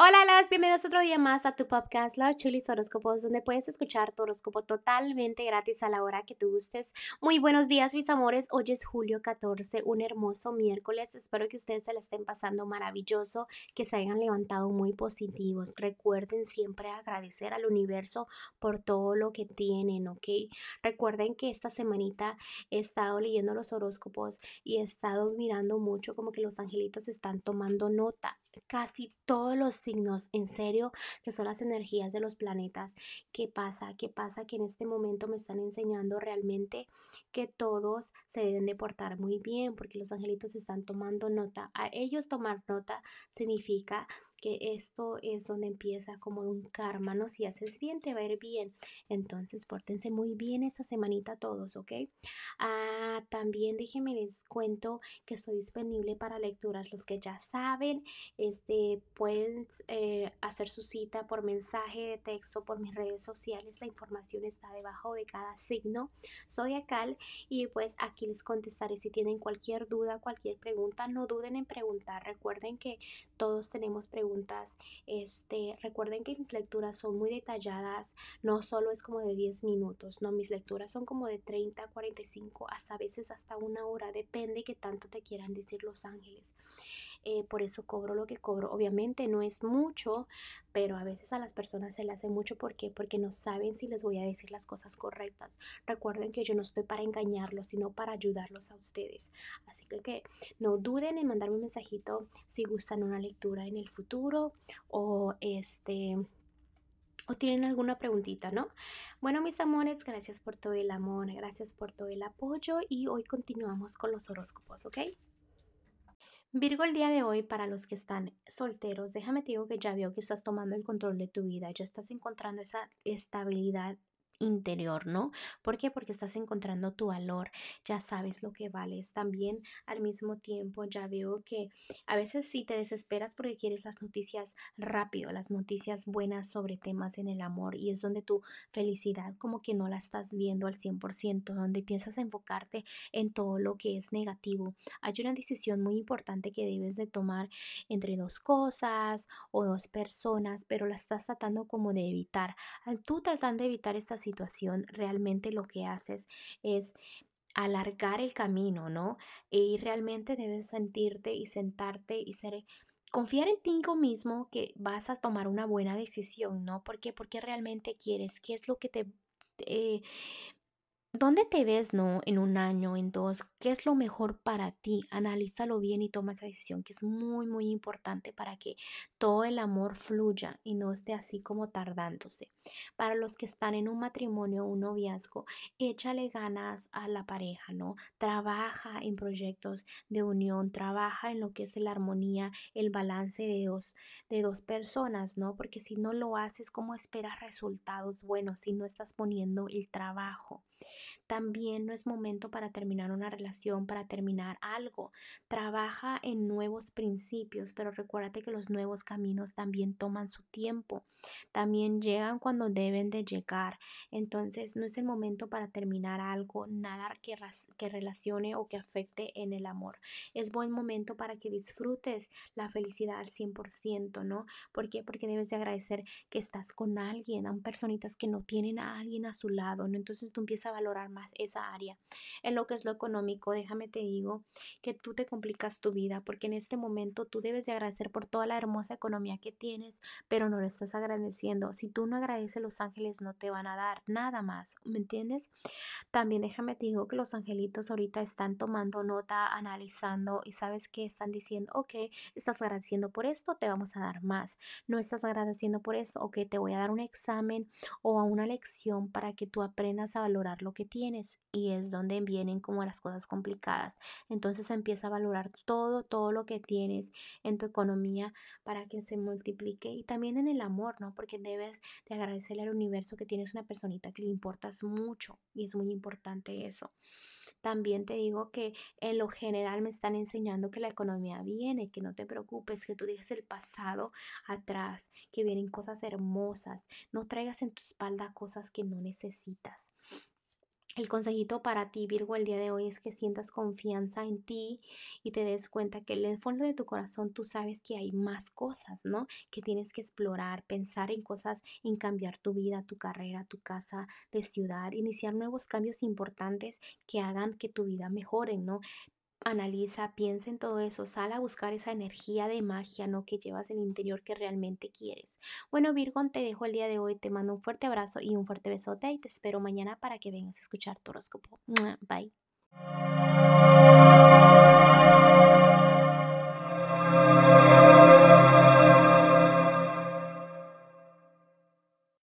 Hola, las bienvenidos otro día más a tu podcast Los Chulis Horóscopos, donde puedes escuchar tu horóscopo totalmente gratis a la hora que tú gustes. Muy buenos días, mis amores. Hoy es julio 14, un hermoso miércoles. Espero que ustedes se la estén pasando maravilloso, que se hayan levantado muy positivos. Recuerden siempre agradecer al universo por todo lo que tienen, ¿ok? Recuerden que esta semanita he estado leyendo los horóscopos y he estado mirando mucho como que los angelitos están tomando nota casi todos los signos, en serio, que son las energías de los planetas. ¿Qué pasa? ¿Qué pasa? Que en este momento me están enseñando realmente que todos se deben de portar muy bien porque los angelitos están tomando nota. A ellos tomar nota significa que esto es donde empieza como un karma, ¿no? Si haces bien, te va a ir bien. Entonces, pórtense muy bien esta semanita todos, ¿ok? Ah, también déjenme les cuento que estoy disponible para lecturas. Los que ya saben, este, pueden eh, hacer su cita por mensaje de texto, por mis redes sociales. La información está debajo de cada signo zodiacal y pues aquí les contestaré si tienen cualquier duda, cualquier pregunta. No duden en preguntar. Recuerden que todos tenemos preguntas. Este, recuerden que mis lecturas son muy detalladas, no solo es como de 10 minutos, no, mis lecturas son como de 30, 45, hasta a veces hasta una hora, depende que tanto te quieran decir los ángeles. Eh, por eso cobro lo que cobro. Obviamente no es mucho, pero a veces a las personas se le hace mucho. ¿Por qué? Porque no saben si les voy a decir las cosas correctas. Recuerden que yo no estoy para engañarlos, sino para ayudarlos a ustedes. Así que, que no duden en mandarme un mensajito si gustan una lectura en el futuro o este o tienen alguna preguntita, ¿no? Bueno, mis amores, gracias por todo el amor, gracias por todo el apoyo y hoy continuamos con los horóscopos, ¿ok? Virgo, el día de hoy, para los que están solteros, déjame te digo que ya veo que estás tomando el control de tu vida, ya estás encontrando esa estabilidad interior, ¿no? ¿Por qué? Porque estás encontrando tu valor, ya sabes lo que vales. También al mismo tiempo ya veo que a veces sí te desesperas porque quieres las noticias rápido, las noticias buenas sobre temas en el amor y es donde tu felicidad como que no la estás viendo al 100%, donde piensas enfocarte en todo lo que es negativo. Hay una decisión muy importante que debes de tomar entre dos cosas o dos personas, pero la estás tratando como de evitar. Tú tratando de evitar esta situación, realmente lo que haces es alargar el camino, ¿no? Y realmente debes sentirte y sentarte y ser confiar en ti mismo que vas a tomar una buena decisión, ¿no? ¿Por qué? Porque realmente quieres, qué es lo que te, eh, ¿Dónde te ves, no? En un año, en dos. ¿Qué es lo mejor para ti? Analízalo bien y toma esa decisión, que es muy, muy importante para que todo el amor fluya y no esté así como tardándose. Para los que están en un matrimonio, un noviazgo, échale ganas a la pareja, ¿no? Trabaja en proyectos de unión, trabaja en lo que es la armonía, el balance de dos, de dos personas, ¿no? Porque si no lo haces, ¿cómo esperas resultados buenos si no estás poniendo el trabajo? También no es momento para terminar una relación, para terminar algo. Trabaja en nuevos principios, pero recuérdate que los nuevos caminos también toman su tiempo. También llegan cuando deben de llegar. Entonces no es el momento para terminar algo, nada que, que relacione o que afecte en el amor. Es buen momento para que disfrutes la felicidad al 100%, ¿no? ¿Por qué? Porque debes de agradecer que estás con alguien, a personitas que no tienen a alguien a su lado, ¿no? Entonces tú empiezas a valorar más esa área. En lo que es lo económico, déjame te digo que tú te complicas tu vida porque en este momento tú debes de agradecer por toda la hermosa economía que tienes, pero no lo estás agradeciendo. Si tú no agradeces, los ángeles no te van a dar nada más, ¿me entiendes? También déjame te digo que los angelitos ahorita están tomando nota, analizando y sabes que están diciendo, ok, estás agradeciendo por esto, te vamos a dar más. No estás agradeciendo por esto, ok, te voy a dar un examen o a una lección para que tú aprendas a valorar lo tienes y es donde vienen como las cosas complicadas. Entonces empieza a valorar todo, todo lo que tienes en tu economía para que se multiplique y también en el amor, ¿no? Porque debes de agradecerle al universo que tienes una personita que le importas mucho y es muy importante eso. También te digo que en lo general me están enseñando que la economía viene, que no te preocupes, que tú dejes el pasado atrás, que vienen cosas hermosas, no traigas en tu espalda cosas que no necesitas. El consejito para ti, Virgo, el día de hoy es que sientas confianza en ti y te des cuenta que en el fondo de tu corazón tú sabes que hay más cosas, ¿no? Que tienes que explorar, pensar en cosas, en cambiar tu vida, tu carrera, tu casa de ciudad, iniciar nuevos cambios importantes que hagan que tu vida mejore, ¿no? Analiza, piensa en todo eso, sal a buscar esa energía de magia, ¿no? Que llevas en el interior que realmente quieres. Bueno, Virgo, te dejo el día de hoy, te mando un fuerte abrazo y un fuerte besote y te espero mañana para que vengas a escuchar tu horóscopo. Bye.